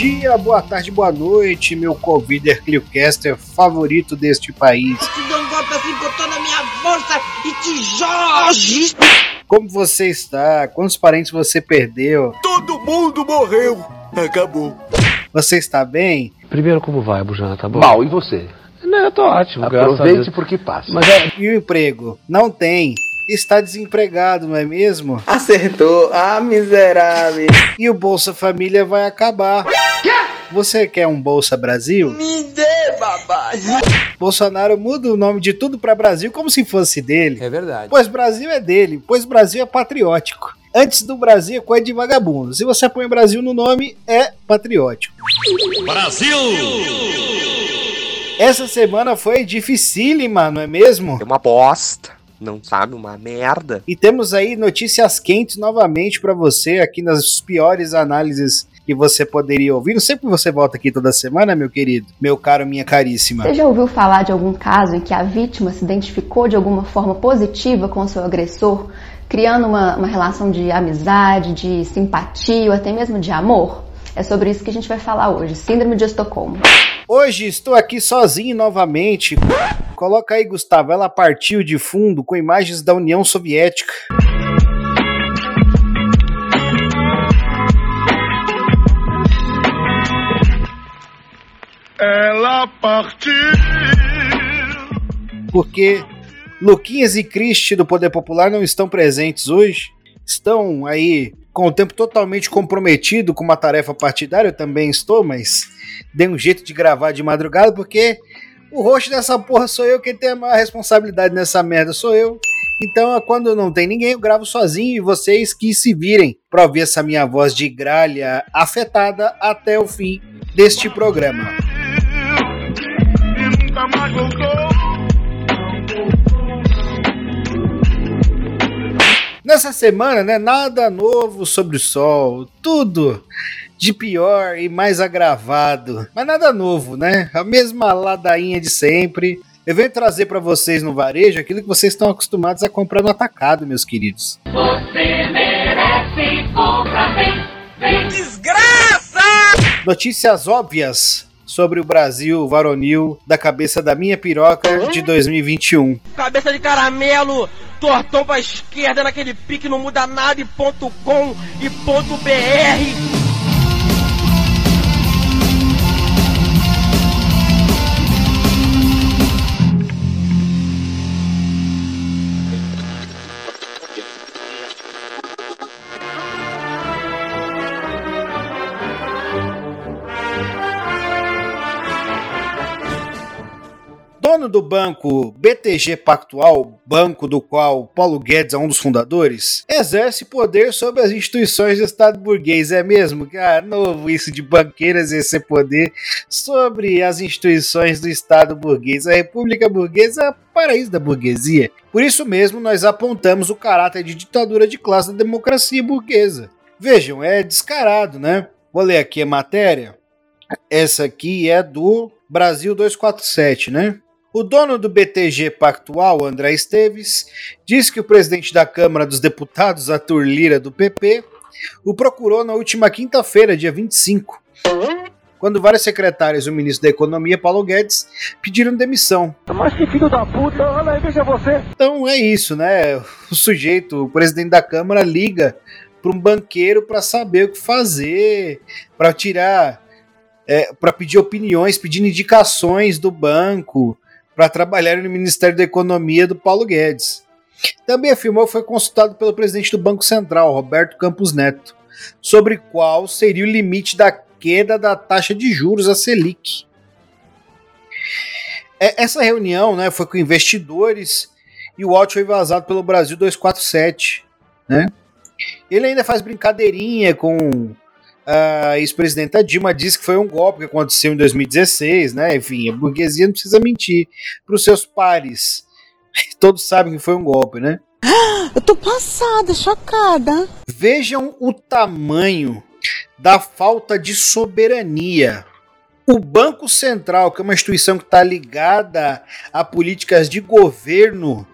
Bom dia, boa tarde, boa noite, meu Covider Cliocaster favorito deste país. Eu te dou um golpe assim com toda a minha força e te jogo! Como você está? Quantos parentes você perdeu? Todo mundo morreu! Acabou. Você está bem? Primeiro, como vai, Bujana? Tá bom? Mal, e você? Não, eu tô ótimo, graças a Aproveite Deus. porque passa. Mas é, E o emprego? Não tem. Está desempregado, não é mesmo? Acertou. Ah, miserável. E o Bolsa Família vai acabar. Você quer um Bolsa Brasil? Me dê, babai! Bolsonaro muda o nome de tudo para Brasil como se fosse dele. É verdade. Pois Brasil é dele, pois Brasil é patriótico. Antes do Brasil é coisa de vagabundo. Se você põe Brasil no nome, é patriótico. Brasil! Essa semana foi dificílima, não é mesmo? É uma bosta. Não sabe? Uma merda. E temos aí notícias quentes novamente para você aqui nas piores análises que você poderia ouvir. Não sei porque você volta aqui toda semana, meu querido, meu caro, minha caríssima. Você já ouviu falar de algum caso em que a vítima se identificou de alguma forma positiva com o seu agressor, criando uma, uma relação de amizade, de simpatia ou até mesmo de amor? É sobre isso que a gente vai falar hoje, Síndrome de Estocolmo. Hoje estou aqui sozinho novamente. Coloca aí, Gustavo, ela partiu de fundo com imagens da União Soviética. Ela partiu. porque Luquinhas e Cristi do Poder Popular não estão presentes hoje. Estão aí com o tempo totalmente comprometido com uma tarefa partidária. Eu também estou, mas dei um jeito de gravar de madrugada porque o rosto dessa porra sou eu. Quem tem a maior responsabilidade nessa merda sou eu. Então, quando não tem ninguém, eu gravo sozinho e vocês que se virem para ouvir essa minha voz de gralha afetada até o fim deste programa. Nunca mais voltou. Nessa semana, né, nada novo sobre o sol, tudo de pior e mais agravado, mas nada novo, né? A mesma ladainha de sempre. Eu venho trazer para vocês no varejo aquilo que vocês estão acostumados a comprar no atacado, meus queridos. Desgraça! Notícias óbvias sobre o Brasil varonil da cabeça da minha piroca de 2021. Cabeça de caramelo, tortão pra esquerda naquele pique, não muda nada e ponto com e ponto BR. Do banco BTG Pactual, banco do qual Paulo Guedes é um dos fundadores, exerce poder sobre as instituições do Estado burguês. É mesmo? Cara, novo isso de banqueiro exercer poder sobre as instituições do Estado burguês. A República Burguesa é o paraíso da burguesia. Por isso mesmo, nós apontamos o caráter de ditadura de classe da democracia burguesa. Vejam, é descarado, né? Vou ler aqui a matéria. Essa aqui é do Brasil 247, né? O dono do BTG Pactual, André Esteves, diz que o presidente da Câmara dos Deputados, Arthur Lira, do PP, o procurou na última quinta-feira, dia 25, quando vários secretários e o ministro da Economia, Paulo Guedes, pediram demissão. Mas que filho da puta, olha aí, veja você. Então é isso, né? O sujeito, o presidente da Câmara, liga para um banqueiro para saber o que fazer, para tirar, é, para pedir opiniões, pedindo indicações do banco para trabalhar no Ministério da Economia do Paulo Guedes. Também afirmou que foi consultado pelo presidente do Banco Central, Roberto Campos Neto, sobre qual seria o limite da queda da taxa de juros, a Selic. É, Essa reunião né, foi com investidores e o áudio foi vazado pelo Brasil 247. Né? Ele ainda faz brincadeirinha com a ex-presidenta Dilma, diz que foi um golpe que aconteceu em 2016, né? Enfim, a burguesia não precisa mentir para os seus pares. Todos sabem que foi um golpe, né? Eu tô passada, chocada. Vejam o tamanho da falta de soberania. O Banco Central, que é uma instituição que está ligada a políticas de governo,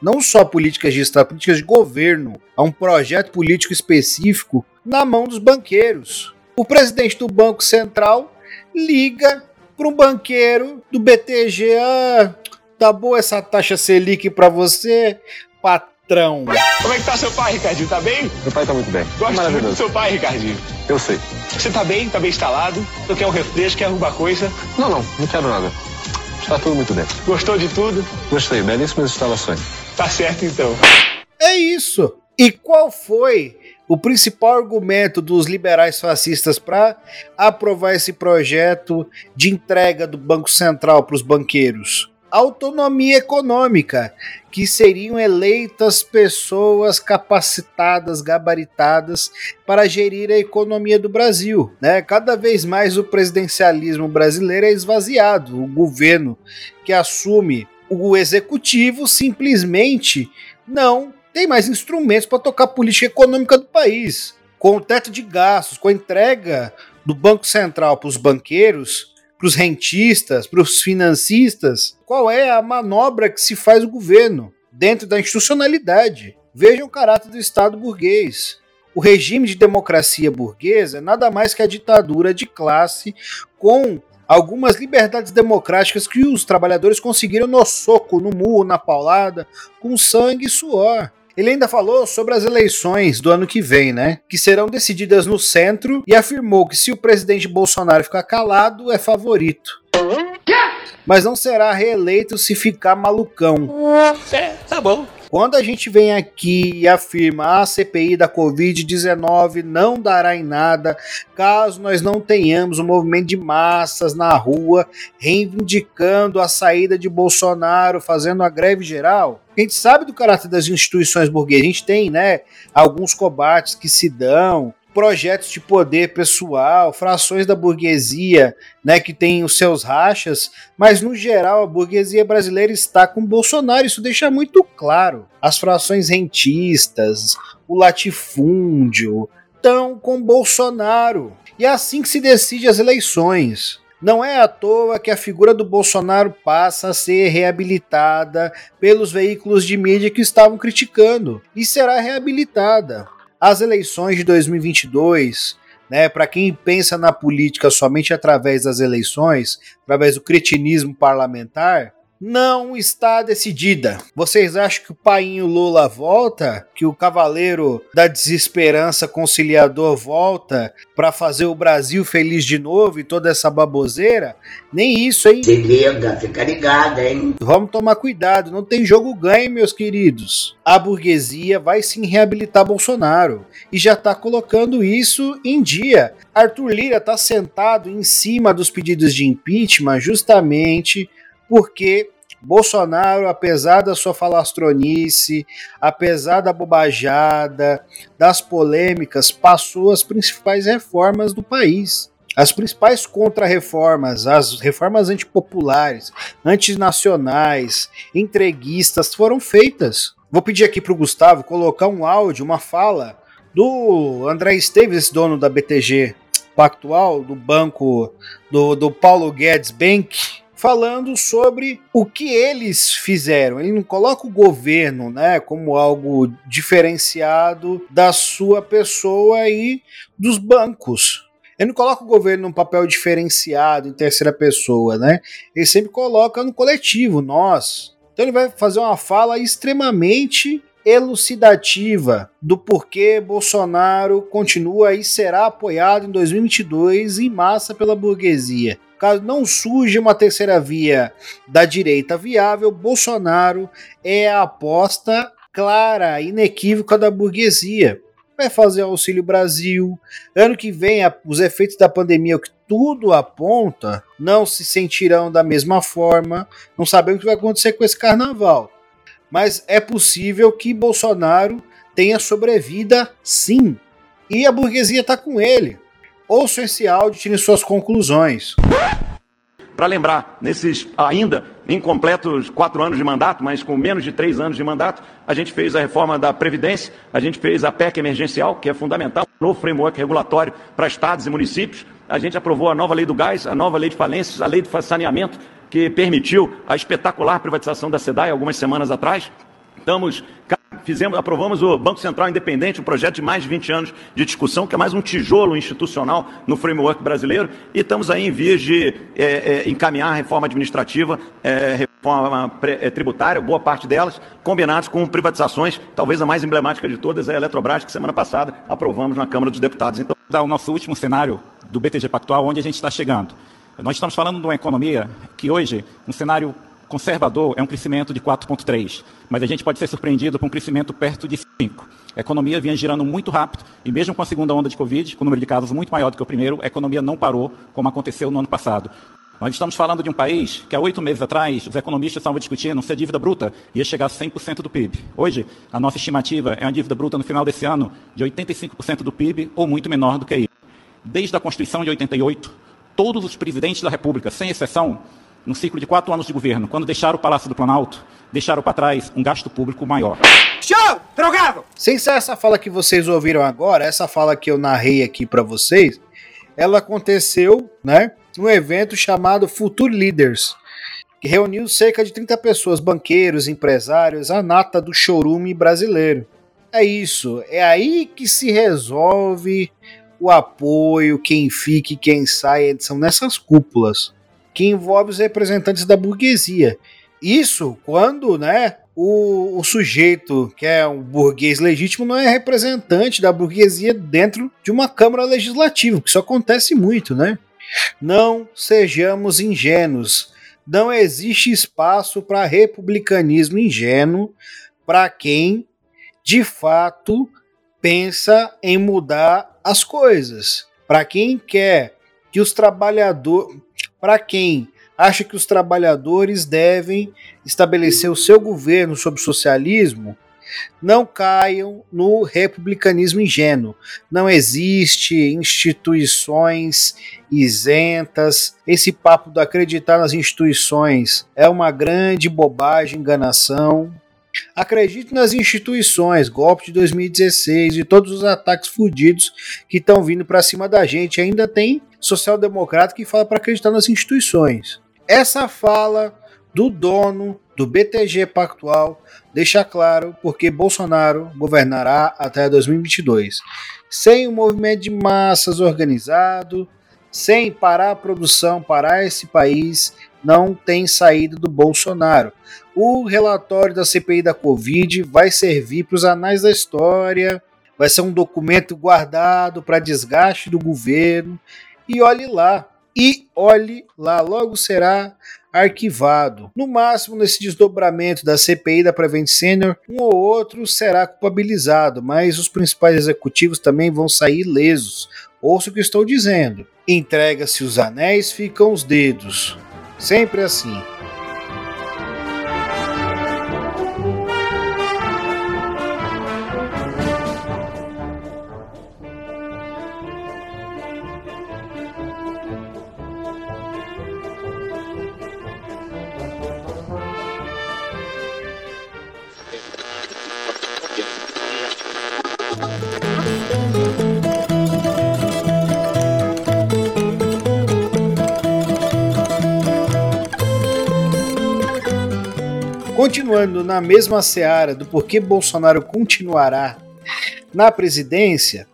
não só políticas de Estado, políticas de governo, a um projeto político específico, na mão dos banqueiros. O presidente do Banco Central liga para um banqueiro do BTG. Ah, tá boa essa taxa Selic para você, patrão. Como é que tá seu pai, Ricardinho? Tá bem? Meu pai tá muito bem. Gosto muito do seu pai, Ricardinho. Eu sei. Você tá bem? Tá bem instalado? Você quer um refresco? Quer alguma coisa? Não, não, não quero nada. Está tudo muito bem. Gostou de tudo? Gostei, belíssimas instalações. Tá certo então. É isso. E qual foi o principal argumento dos liberais fascistas para aprovar esse projeto de entrega do Banco Central para os banqueiros? Autonomia econômica, que seriam eleitas pessoas capacitadas, gabaritadas para gerir a economia do Brasil. Né? Cada vez mais o presidencialismo brasileiro é esvaziado. O governo que assume o executivo simplesmente não tem mais instrumentos para tocar a política econômica do país. Com o teto de gastos, com a entrega do Banco Central para os banqueiros, para os rentistas, para os financistas, qual é a manobra que se faz o governo dentro da institucionalidade? Vejam o caráter do Estado burguês. O regime de democracia burguesa é nada mais que a ditadura de classe com algumas liberdades democráticas que os trabalhadores conseguiram no soco, no murro, na paulada, com sangue e suor. Ele ainda falou sobre as eleições do ano que vem, né? Que serão decididas no centro e afirmou que se o presidente Bolsonaro ficar calado, é favorito. Mas não será reeleito se ficar malucão. É, tá bom. Quando a gente vem aqui e afirma a ah, CPI da Covid-19 não dará em nada caso nós não tenhamos um movimento de massas na rua reivindicando a saída de Bolsonaro, fazendo a greve geral, a gente sabe do caráter das instituições burguesas, a gente tem, né, alguns combates que se dão, projetos de poder pessoal, frações da burguesia, né, que tem os seus rachas, mas no geral a burguesia brasileira está com Bolsonaro, isso deixa muito claro. As frações rentistas, o latifúndio, estão com Bolsonaro. E é assim que se decide as eleições. Não é à toa que a figura do Bolsonaro passa a ser reabilitada pelos veículos de mídia que estavam criticando e será reabilitada as eleições de 2022, né, para quem pensa na política somente através das eleições, através do cretinismo parlamentar, não está decidida. Vocês acham que o painho Lula volta? Que o cavaleiro da desesperança conciliador volta para fazer o Brasil feliz de novo e toda essa baboseira? Nem isso, hein? Se liga, fica ligado, hein? Vamos tomar cuidado, não tem jogo ganho, meus queridos. A burguesia vai sim reabilitar Bolsonaro e já está colocando isso em dia. Arthur Lira está sentado em cima dos pedidos de impeachment justamente porque Bolsonaro, apesar da sua falastronice, apesar da bobajada, das polêmicas, passou as principais reformas do país. As principais contra-reformas, as reformas antipopulares, antinacionais, entreguistas foram feitas. Vou pedir aqui para o Gustavo colocar um áudio, uma fala do André Esteves, dono da BTG Pactual, do banco do, do Paulo Guedes Bank, falando sobre o que eles fizeram. Ele não coloca o governo, né, como algo diferenciado da sua pessoa e dos bancos. Ele não coloca o governo num papel diferenciado em terceira pessoa, né? Ele sempre coloca no coletivo, nós. Então ele vai fazer uma fala extremamente elucidativa do porquê Bolsonaro continua e será apoiado em 2022 em massa pela burguesia. Caso não surja uma terceira via da direita viável, Bolsonaro é a aposta clara, inequívoca da burguesia. Vai fazer o Auxílio Brasil. Ano que vem, os efeitos da pandemia, o que tudo aponta, não se sentirão da mesma forma. Não sabemos o que vai acontecer com esse carnaval mas é possível que Bolsonaro tenha sobrevida sim. E a burguesia está com ele. Ouçam esse áudio e tirem suas conclusões. Para lembrar, nesses ainda incompletos quatro anos de mandato, mas com menos de três anos de mandato, a gente fez a reforma da Previdência, a gente fez a PEC emergencial, que é fundamental, novo framework regulatório para estados e municípios, a gente aprovou a nova lei do gás, a nova lei de falências, a lei de saneamento, que permitiu a espetacular privatização da SEDAI algumas semanas atrás. Estamos fizemos, aprovamos o Banco Central Independente, um projeto de mais de 20 anos de discussão, que é mais um tijolo institucional no framework brasileiro, e estamos aí em vias de é, é, encaminhar a reforma administrativa, é, reforma é, tributária, boa parte delas, combinados com privatizações, talvez a mais emblemática de todas é a Eletrobras, que semana passada aprovamos na Câmara dos Deputados. Então, dar o nosso último cenário do BTG Pactual, onde a gente está chegando. Nós estamos falando de uma economia que hoje, um cenário conservador, é um crescimento de 4,3, mas a gente pode ser surpreendido com um crescimento perto de 5. A economia vinha girando muito rápido e mesmo com a segunda onda de Covid, com o número de casos muito maior do que o primeiro, a economia não parou, como aconteceu no ano passado. Nós estamos falando de um país que há oito meses atrás os economistas estavam discutindo se a dívida bruta ia chegar a 100% do PIB. Hoje, a nossa estimativa é uma dívida bruta no final desse ano de 85% do PIB ou muito menor do que isso. Desde a Constituição de 88, todos os presidentes da República, sem exceção, no ciclo de quatro anos de governo, quando deixaram o Palácio do Planalto, deixaram para trás um gasto público maior. Show! Drogado! Sem ser essa fala que vocês ouviram agora, essa fala que eu narrei aqui para vocês, ela aconteceu, né, num evento chamado Future Leaders, que reuniu cerca de 30 pessoas, banqueiros, empresários, a nata do chorume brasileiro. É isso, é aí que se resolve o apoio, quem fica e quem sai, são nessas cúpulas, que envolve os representantes da burguesia. Isso quando, né, o, o, sujeito que é um burguês legítimo não é representante da burguesia dentro de uma Câmara Legislativa, que isso acontece muito, né? Não sejamos ingênuos. Não existe espaço para republicanismo ingênuo para quem, de fato, pensa em mudar as coisas. Para quem quer que os trabalhadores. Para quem acha que os trabalhadores devem estabelecer o seu governo sob socialismo, não caiam no republicanismo ingênuo. Não existe instituições isentas. Esse papo do acreditar nas instituições é uma grande bobagem, enganação. Acredite nas instituições, golpe de 2016 e todos os ataques fudidos que estão vindo para cima da gente. Ainda tem social-democrata que fala para acreditar nas instituições. Essa fala do dono do BTG Pactual deixa claro porque Bolsonaro governará até 2022. Sem um movimento de massas organizado, sem parar a produção, parar esse país, não tem saída do Bolsonaro. O relatório da CPI da Covid vai servir para os anais da história, vai ser um documento guardado para desgaste do governo. E olhe lá, e olhe lá, logo será arquivado. No máximo, nesse desdobramento da CPI da Prevent Senior, um ou outro será culpabilizado, mas os principais executivos também vão sair lesos. Ouça o que estou dizendo. Entrega-se os anéis, ficam os dedos. Sempre assim. Continuando na mesma seara do porquê Bolsonaro continuará na presidência,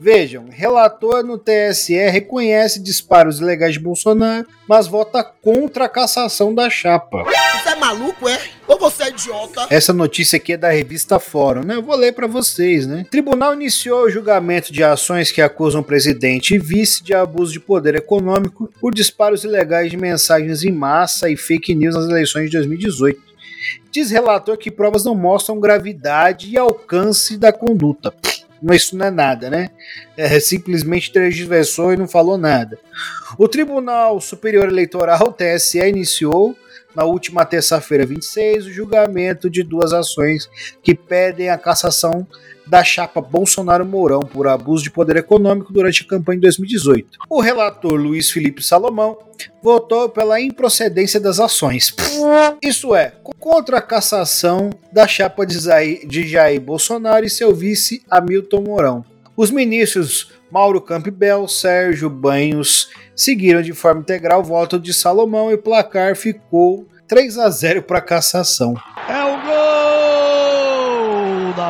vejam, relator no TSE reconhece disparos ilegais de Bolsonaro, mas vota contra a cassação da chapa. Você é maluco, é? Ou você é idiota? Essa notícia aqui é da revista Fórum, né? Eu vou ler para vocês, né? tribunal iniciou o julgamento de ações que acusam o presidente e vice de abuso de poder econômico por disparos ilegais de mensagens em massa e fake news nas eleições de 2018. Diz relator que provas não mostram gravidade e alcance da conduta. Mas isso não é nada, né? É, simplesmente transversou e não falou nada. O Tribunal Superior Eleitoral, TSE, iniciou na última terça-feira, 26, o julgamento de duas ações que pedem a cassação da chapa Bolsonaro-Mourão por abuso de poder econômico durante a campanha de 2018. O relator Luiz Felipe Salomão votou pela improcedência das ações. Isso é, contra a cassação da chapa de Jair, de Jair Bolsonaro e seu vice Hamilton Mourão. Os ministros Mauro Campbell, Sérgio Banhos seguiram de forma integral o voto de Salomão e o placar ficou 3 a 0 para cassação. É o gol!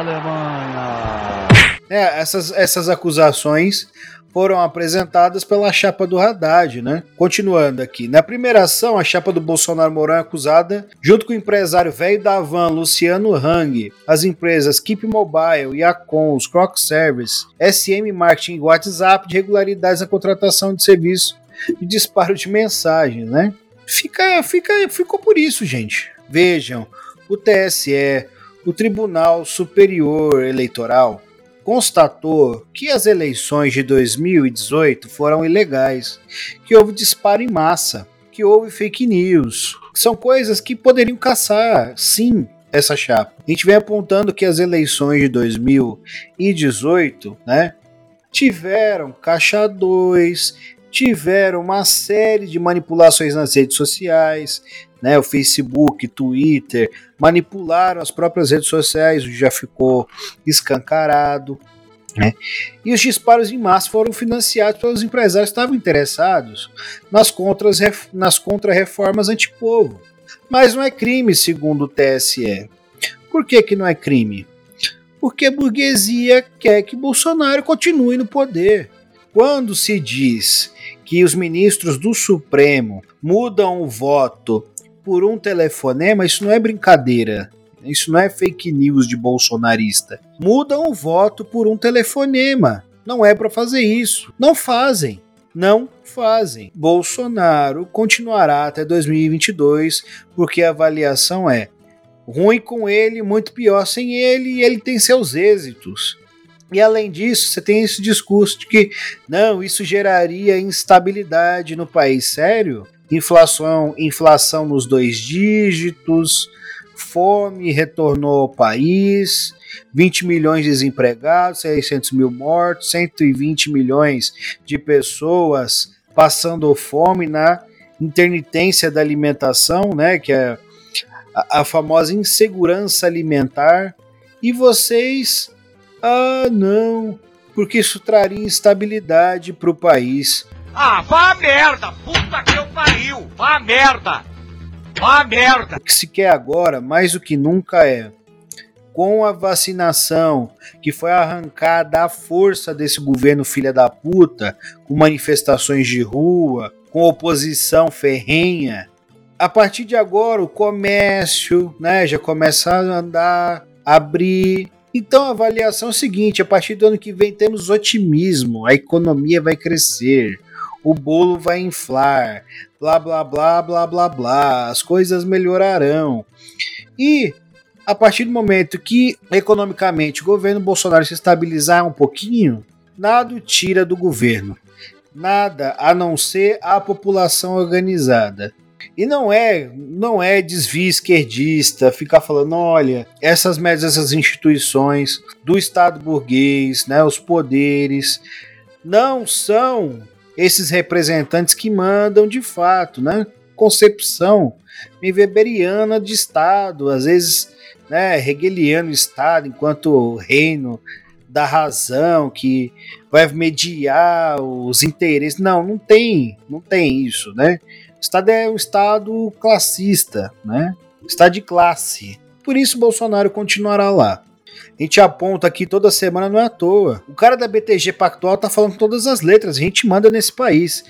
Alemanha. É, essas, essas acusações foram apresentadas pela chapa do Haddad, né? Continuando aqui. Na primeira ação, a chapa do Bolsonaro Mourão é acusada, junto com o empresário velho da van, Luciano Hang, as empresas Keep Mobile, Yacons, Croc Service, SM Marketing e WhatsApp de irregularidades na contratação de serviço de disparo de mensagens, né? Fica, fica, ficou por isso, gente. Vejam, o TSE, o Tribunal Superior Eleitoral, constatou que as eleições de 2018 foram ilegais, que houve disparo em massa, que houve fake news. São coisas que poderiam caçar, sim, essa chapa. A gente vem apontando que as eleições de 2018, né, tiveram caixa 2, tiveram uma série de manipulações nas redes sociais, né, o Facebook, Twitter, manipularam as próprias redes sociais, já ficou escancarado. Né? E os disparos em massa foram financiados pelos empresários que estavam interessados nas, contras, nas contra-reformas antipovo. Mas não é crime, segundo o TSE. Por que, que não é crime? Porque a burguesia quer que Bolsonaro continue no poder. Quando se diz que os ministros do Supremo mudam o voto por um telefonema, isso não é brincadeira. Isso não é fake news de bolsonarista. Mudam o voto por um telefonema. Não é para fazer isso. Não fazem. Não fazem. Bolsonaro continuará até 2022 porque a avaliação é ruim com ele, muito pior sem ele e ele tem seus êxitos. E além disso, você tem esse discurso de que não, isso geraria instabilidade no país. Sério? Inflação, inflação nos dois dígitos, fome retornou ao país, 20 milhões de desempregados, 600 mil mortos, 120 milhões de pessoas passando fome na intermitência da alimentação, né, que é a, a famosa insegurança alimentar, e vocês, ah, não, porque isso traria instabilidade para o país. Ah, vá merda! Puta que eu pariu! Vá merda! Vá merda! O que se quer agora, mais do que nunca, é com a vacinação que foi arrancada à força desse governo filha da puta, com manifestações de rua, com oposição ferrenha. A partir de agora, o comércio né, já começa a andar, abrir. Então a avaliação é a seguinte: a partir do ano que vem temos otimismo, a economia vai crescer, o bolo vai inflar, blá blá blá blá blá blá, as coisas melhorarão. E a partir do momento que economicamente o governo Bolsonaro se estabilizar um pouquinho, nada tira do governo. Nada a não ser a população organizada. E não é, não é desvio esquerdista ficar falando, olha, essas médias, essas instituições do Estado burguês, né, os poderes, não são esses representantes que mandam de fato, né? Concepção weberiana de Estado, às vezes né, hegeliano Estado, enquanto reino da razão que vai mediar os interesses. Não, não tem, não tem isso, né? O Estado é um Estado classista, né? Estado de classe. Por isso Bolsonaro continuará lá. A gente aponta aqui toda semana, não é à toa. O cara da BTG Pactual tá falando todas as letras, a gente manda nesse país.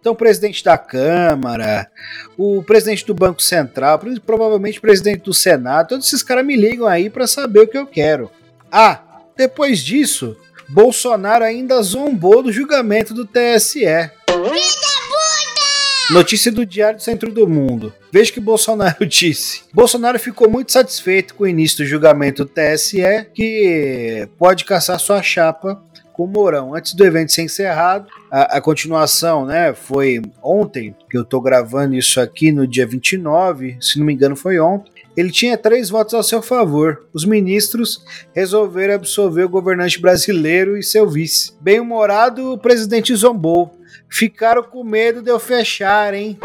Então, o presidente da Câmara, o presidente do Banco Central, provavelmente o presidente do Senado, todos esses caras me ligam aí para saber o que eu quero. Ah, depois disso, Bolsonaro ainda zombou do julgamento do TSE. Notícia do Diário do Centro do Mundo. Veja que Bolsonaro disse. Bolsonaro ficou muito satisfeito com o início do julgamento do TSE, que pode caçar sua chapa com o Mourão. Antes do evento ser encerrado, a, a, continuação, né, foi ontem, que eu tô gravando isso aqui no dia 29, se não me engano foi ontem. Ele tinha três votos a seu favor. Os ministros resolveram absolver o governante brasileiro e seu vice. Bem-humorado, o presidente zombou. Ficaram com medo de eu fechar, hein?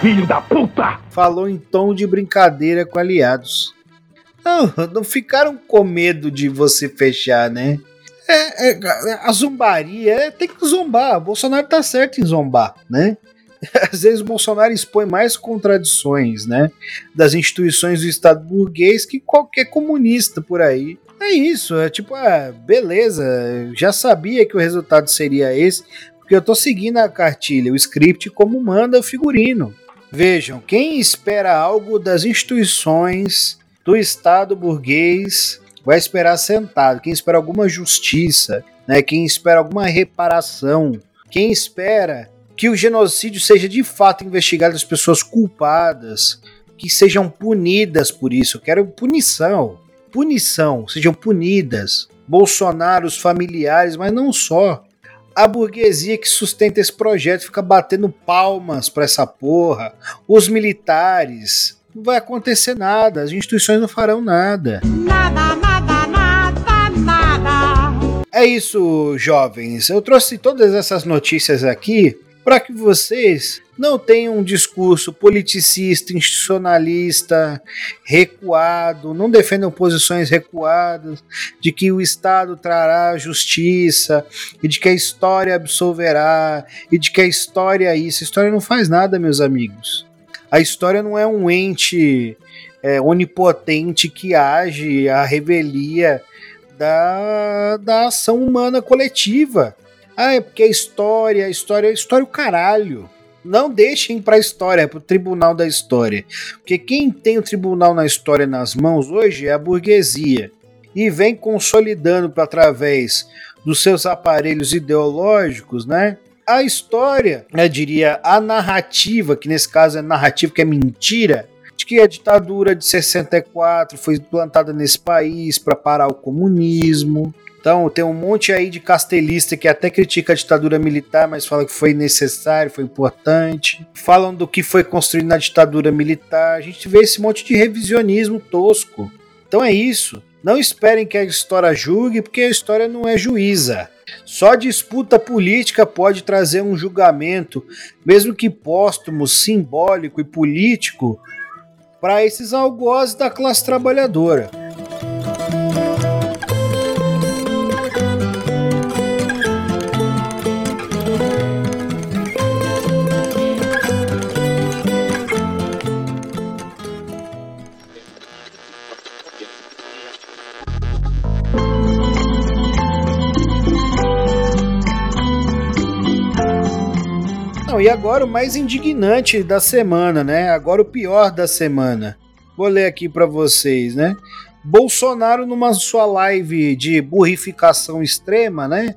Filho da puta! Falou em tom de brincadeira com aliados. Não, não ficaram com medo de você fechar, né? É, é, a zombaria é, tem que zombar. O Bolsonaro tá certo em zombar, né? Às vezes o Bolsonaro expõe mais contradições, né? Das instituições do Estado burguês que qualquer comunista por aí. É isso, é tipo, ah, beleza, já sabia que o resultado seria esse, porque eu tô seguindo a cartilha, o script como manda o figurino. Vejam, quem espera algo das instituições do Estado burguês vai esperar sentado. Quem espera alguma justiça, né? Quem espera alguma reparação, quem espera que o genocídio seja de fato investigado as pessoas culpadas, que sejam punidas por isso. Eu quero punição punição, sejam punidas. Bolsonaro, os familiares, mas não só. A burguesia que sustenta esse projeto fica batendo palmas para essa porra. Os militares. Não vai acontecer nada, as instituições não farão nada. Nada, nada, nada, nada. É isso, jovens. Eu trouxe todas essas notícias aqui para que vocês não tenham um discurso politicista, institucionalista, recuado, não defendam posições recuadas de que o Estado trará justiça e de que a história absolverá e de que a história é isso. A história não faz nada, meus amigos. A história não é um ente é, onipotente que age a revelia da, da ação humana coletiva. Ah, é porque a história, a história, a história o caralho. Não deixem para a história, para o tribunal da história. Porque quem tem o tribunal na história nas mãos hoje é a burguesia. E vem consolidando para através dos seus aparelhos ideológicos, né? A história, eu né, diria, a narrativa, que nesse caso é narrativa que é mentira, de que a ditadura de 64 foi implantada nesse país para parar o comunismo, então tem um monte aí de castelista que até critica a ditadura militar, mas fala que foi necessário, foi importante. Falam do que foi construído na ditadura militar. A gente vê esse monte de revisionismo tosco. Então é isso. Não esperem que a história julgue, porque a história não é juíza. Só disputa política pode trazer um julgamento, mesmo que póstumo, simbólico e político, para esses algozes da classe trabalhadora. E agora o mais indignante da semana, né? Agora o pior da semana. Vou ler aqui para vocês, né? Bolsonaro, numa sua live de burrificação extrema, né?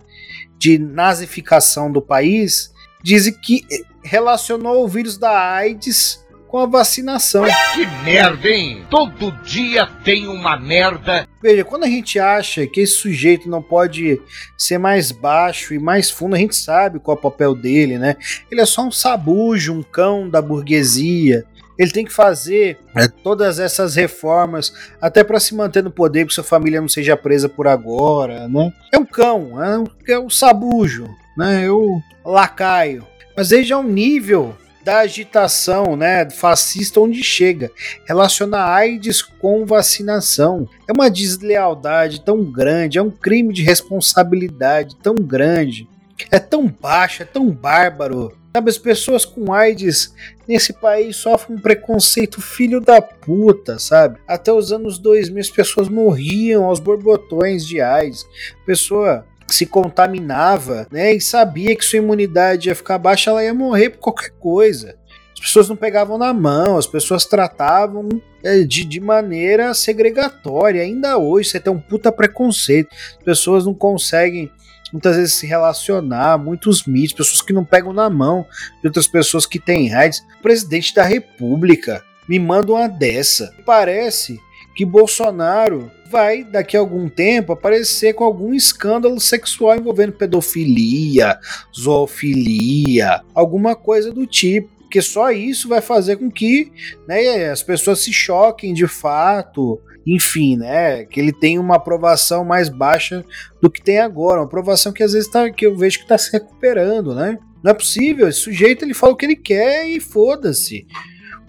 De nazificação do país, diz que relacionou o vírus da AIDS com a vacinação. Que merda, hein? Todo dia tem uma merda. Veja, quando a gente acha que esse sujeito não pode ser mais baixo e mais fundo, a gente sabe qual é o papel dele, né? Ele é só um sabujo, um cão da burguesia. Ele tem que fazer é, todas essas reformas até para se manter no poder, que sua família não seja presa por agora, né? É um cão, é um, é um sabujo, né? É o lacaio. Mas veja o nível da agitação né, fascista onde chega. Relaciona AIDS com vacinação. É uma deslealdade tão grande, é um crime de responsabilidade tão grande. É tão baixo, é tão bárbaro. Sabe, as pessoas com AIDS nesse país sofrem um preconceito filho da puta, sabe? Até os anos 2000 as pessoas morriam aos borbotões de AIDS. Pessoa se contaminava, né, e sabia que sua imunidade ia ficar baixa, ela ia morrer por qualquer coisa. As pessoas não pegavam na mão, as pessoas tratavam é, de, de maneira segregatória. Ainda hoje você tem um puta preconceito. As pessoas não conseguem muitas vezes se relacionar, muitos mitos, pessoas que não pegam na mão de outras pessoas que têm AIDS. O presidente da República me manda uma dessa. Parece que Bolsonaro vai, daqui a algum tempo, aparecer com algum escândalo sexual envolvendo pedofilia, zoofilia, alguma coisa do tipo. Porque só isso vai fazer com que né, as pessoas se choquem de fato, enfim, né? Que ele tenha uma aprovação mais baixa do que tem agora. Uma aprovação que às vezes tá, que eu vejo que está se recuperando, né? Não é possível. Esse sujeito ele fala o que ele quer e foda-se.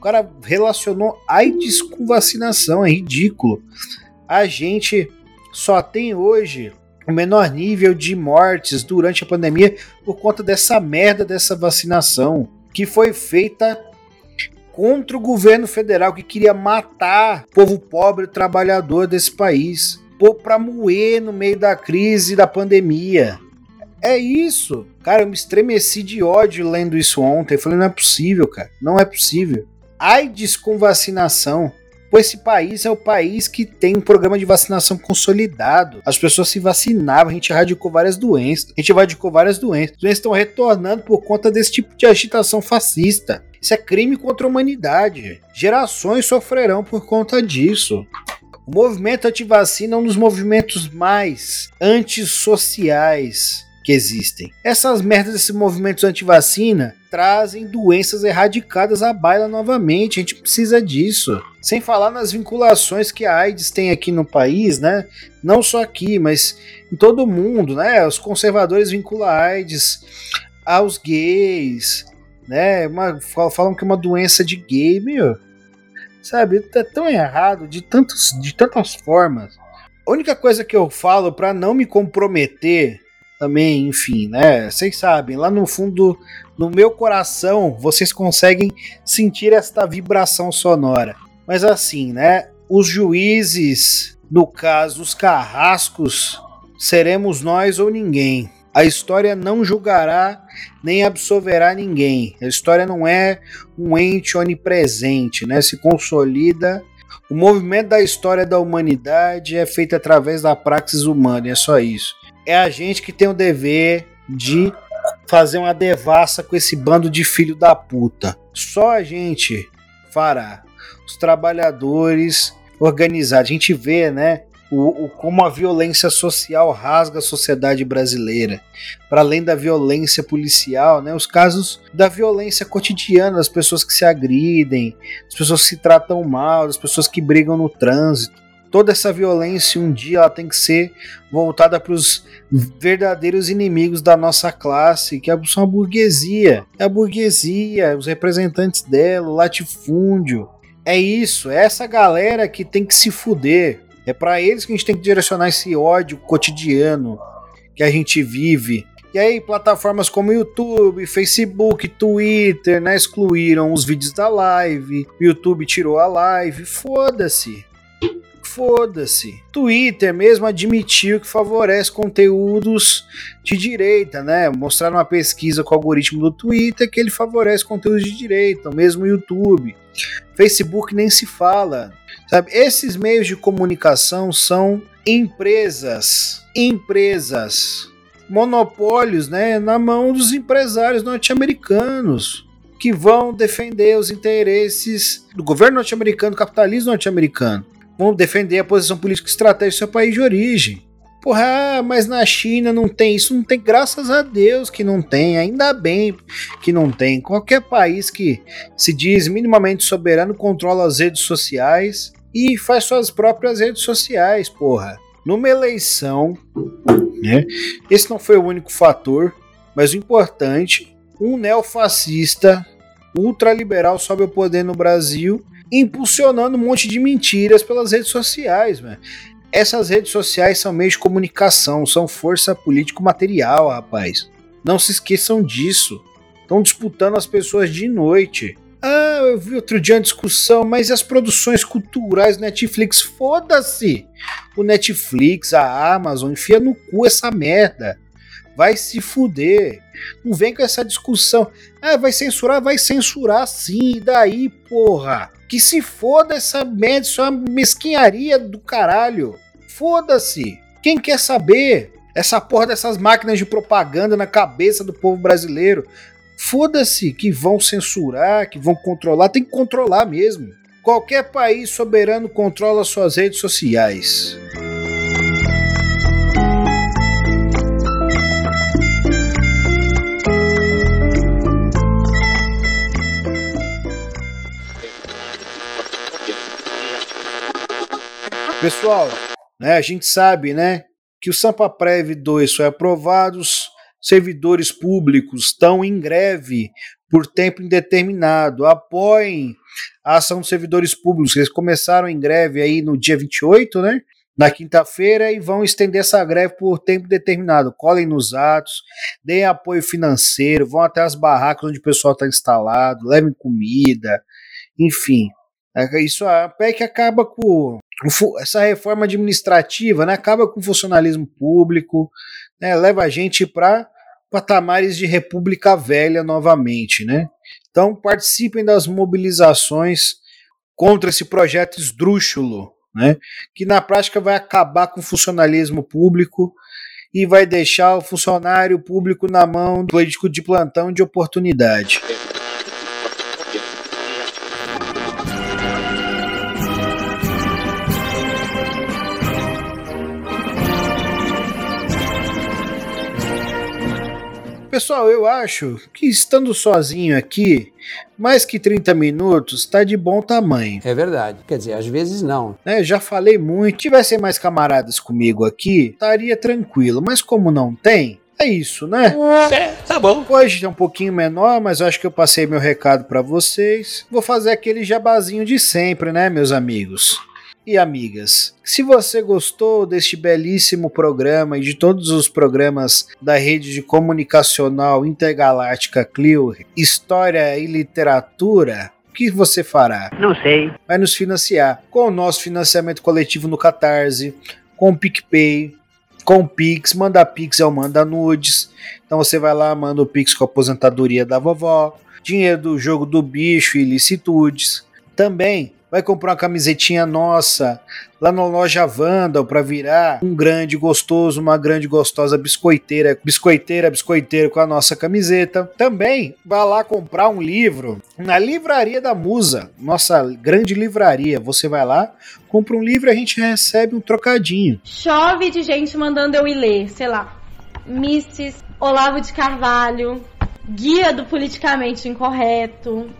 O cara relacionou AIDS com vacinação, é ridículo. A gente só tem hoje o menor nível de mortes durante a pandemia por conta dessa merda dessa vacinação que foi feita contra o governo federal que queria matar o povo pobre e trabalhador desse país. pôr pra moer no meio da crise da pandemia. É isso. Cara, eu me estremeci de ódio lendo isso ontem. Falei, não é possível, cara. Não é possível. AIDS com vacinação. Pô, esse país é o país que tem um programa de vacinação consolidado. As pessoas se vacinavam, a gente erradicou várias doenças. A gente erradicou várias doenças. As doenças estão retornando por conta desse tipo de agitação fascista. Isso é crime contra a humanidade. Gerações sofrerão por conta disso. O movimento anti-vacina é um dos movimentos mais antissociais que existem. Essas merdas desses movimentos anti-vacina trazem doenças erradicadas à baila novamente. A gente precisa disso. Sem falar nas vinculações que a AIDS tem aqui no país, né? Não só aqui, mas em todo o mundo, né? Os conservadores vinculam a AIDS aos gays, né? Uma, falam que é uma doença de gay, meu. Sabe? É tão errado de, tantos, de tantas formas. A única coisa que eu falo para não me comprometer também, enfim, né? Vocês sabem, lá no fundo, no meu coração, vocês conseguem sentir esta vibração sonora. Mas assim, né? Os juízes, no caso, os carrascos, seremos nós ou ninguém. A história não julgará nem absolverá ninguém. A história não é um ente onipresente, né? Se consolida. O movimento da história da humanidade é feito através da praxis humana, é só isso é a gente que tem o dever de fazer uma devassa com esse bando de filho da puta. Só a gente fará. Os trabalhadores organizados. A gente vê, né? O, o, como a violência social rasga a sociedade brasileira. Para além da violência policial, né, os casos da violência cotidiana, das pessoas que se agridem, das pessoas que se tratam mal, das pessoas que brigam no trânsito toda essa violência um dia ela tem que ser voltada para os verdadeiros inimigos da nossa classe, que são a burguesia. É a burguesia, os representantes dela, o latifúndio. É isso, é essa galera que tem que se fuder. É para eles que a gente tem que direcionar esse ódio cotidiano que a gente vive. E aí, plataformas como YouTube, Facebook, Twitter, né, excluíram os vídeos da live. YouTube tirou a live. Foda-se foda-se. Twitter mesmo admitiu que favorece conteúdos de direita, né? Mostraram uma pesquisa com o algoritmo do Twitter que ele favorece conteúdos de direita, mesmo YouTube. Facebook nem se fala. Sabe? Esses meios de comunicação são empresas, empresas, monopólios, né, na mão dos empresários norte-americanos que vão defender os interesses do governo norte-americano, capitalismo norte-americano vão defender a posição política estratégica do seu país de origem. Porra, mas na China não tem isso, não tem, graças a Deus que não tem, ainda bem que não tem. Qualquer país que se diz minimamente soberano controla as redes sociais e faz suas próprias redes sociais, porra. Numa eleição, né? Esse não foi o único fator, mas o importante, um neofascista ultraliberal sobe ao poder no Brasil impulsionando um monte de mentiras pelas redes sociais, mano. Essas redes sociais são meios de comunicação, são força político-material, rapaz. Não se esqueçam disso. Estão disputando as pessoas de noite. Ah, eu vi outro dia uma discussão, mas as produções culturais Netflix? Foda-se! O Netflix, a Amazon, enfia no cu essa merda. Vai se fuder. Não vem com essa discussão. Ah, vai censurar? Vai censurar sim. E daí, porra? Que se foda essa merda, isso é uma mesquinharia do caralho. Foda-se. Quem quer saber? Essa porra dessas máquinas de propaganda na cabeça do povo brasileiro. Foda-se que vão censurar, que vão controlar. Tem que controlar mesmo. Qualquer país soberano controla suas redes sociais. Pessoal, né, a gente sabe, né, que o Sampa Prev 2 foi aprovado, servidores públicos estão em greve por tempo indeterminado. Apoiem a ação dos servidores públicos. Eles começaram em greve aí no dia 28, né? Na quinta-feira, e vão estender essa greve por tempo determinado. Colhem nos atos, deem apoio financeiro, vão até as barracas onde o pessoal está instalado, levem comida, enfim. É isso a PEC acaba com essa reforma administrativa né, acaba com o funcionalismo público, né, leva a gente para patamares de república velha novamente. Né? Então participem das mobilizações contra esse projeto esdrúxulo, né, que na prática vai acabar com o funcionalismo público e vai deixar o funcionário público na mão do político de plantão de oportunidade. Pessoal, eu acho que estando sozinho aqui, mais que 30 minutos está de bom tamanho. É verdade. Quer dizer, às vezes não. É, já falei muito. Se tivessem mais camaradas comigo aqui, estaria tranquilo. Mas como não tem, é isso, né? É, tá bom. Hoje é um pouquinho menor, mas eu acho que eu passei meu recado para vocês. Vou fazer aquele jabazinho de sempre, né, meus amigos? E amigas. Se você gostou deste belíssimo programa e de todos os programas da rede de comunicacional intergaláctica Clio, História e Literatura, o que você fará? Não sei. Vai nos financiar com o nosso financiamento coletivo no Catarse, com o PicPay, com o Pix, manda Pix é o manda nudes. Então você vai lá, manda o Pix com a aposentadoria da vovó, dinheiro do jogo do bicho e licitudes. Também vai comprar uma camisetinha nossa lá na loja Vandal para virar um grande gostoso, uma grande gostosa biscoiteira, biscoiteira, biscoiteiro com a nossa camiseta. Também vai lá comprar um livro na Livraria da Musa, nossa grande livraria. Você vai lá, compra um livro e a gente recebe um trocadinho. Chove de gente mandando eu ir ler, sei lá. Misses, Olavo de Carvalho, Guia do Politicamente Incorreto,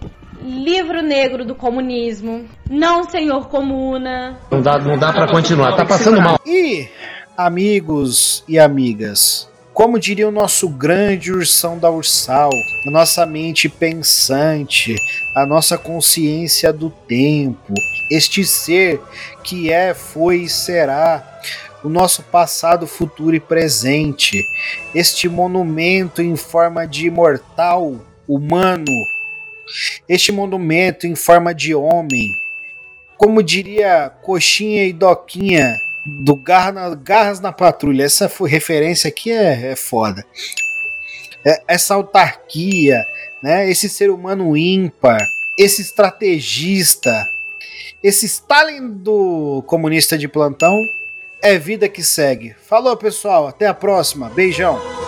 Livro Negro do Comunismo, Não Senhor Comuna. Não dá, não dá para continuar, tá passando mal. E, amigos e amigas, como diria o nosso grande ursão da Ursal, a nossa mente pensante, a nossa consciência do tempo, este ser que é, foi e será, o nosso passado, futuro e presente, este monumento em forma de imortal, humano, este monumento em forma de homem, como diria Coxinha e Doquinha do Garra na, Garras na Patrulha, essa foi, referência aqui é, é foda. É, essa autarquia, né, esse ser humano ímpar, esse estrategista, esse Stalin do comunista de plantão, é vida que segue. Falou, pessoal, até a próxima. Beijão.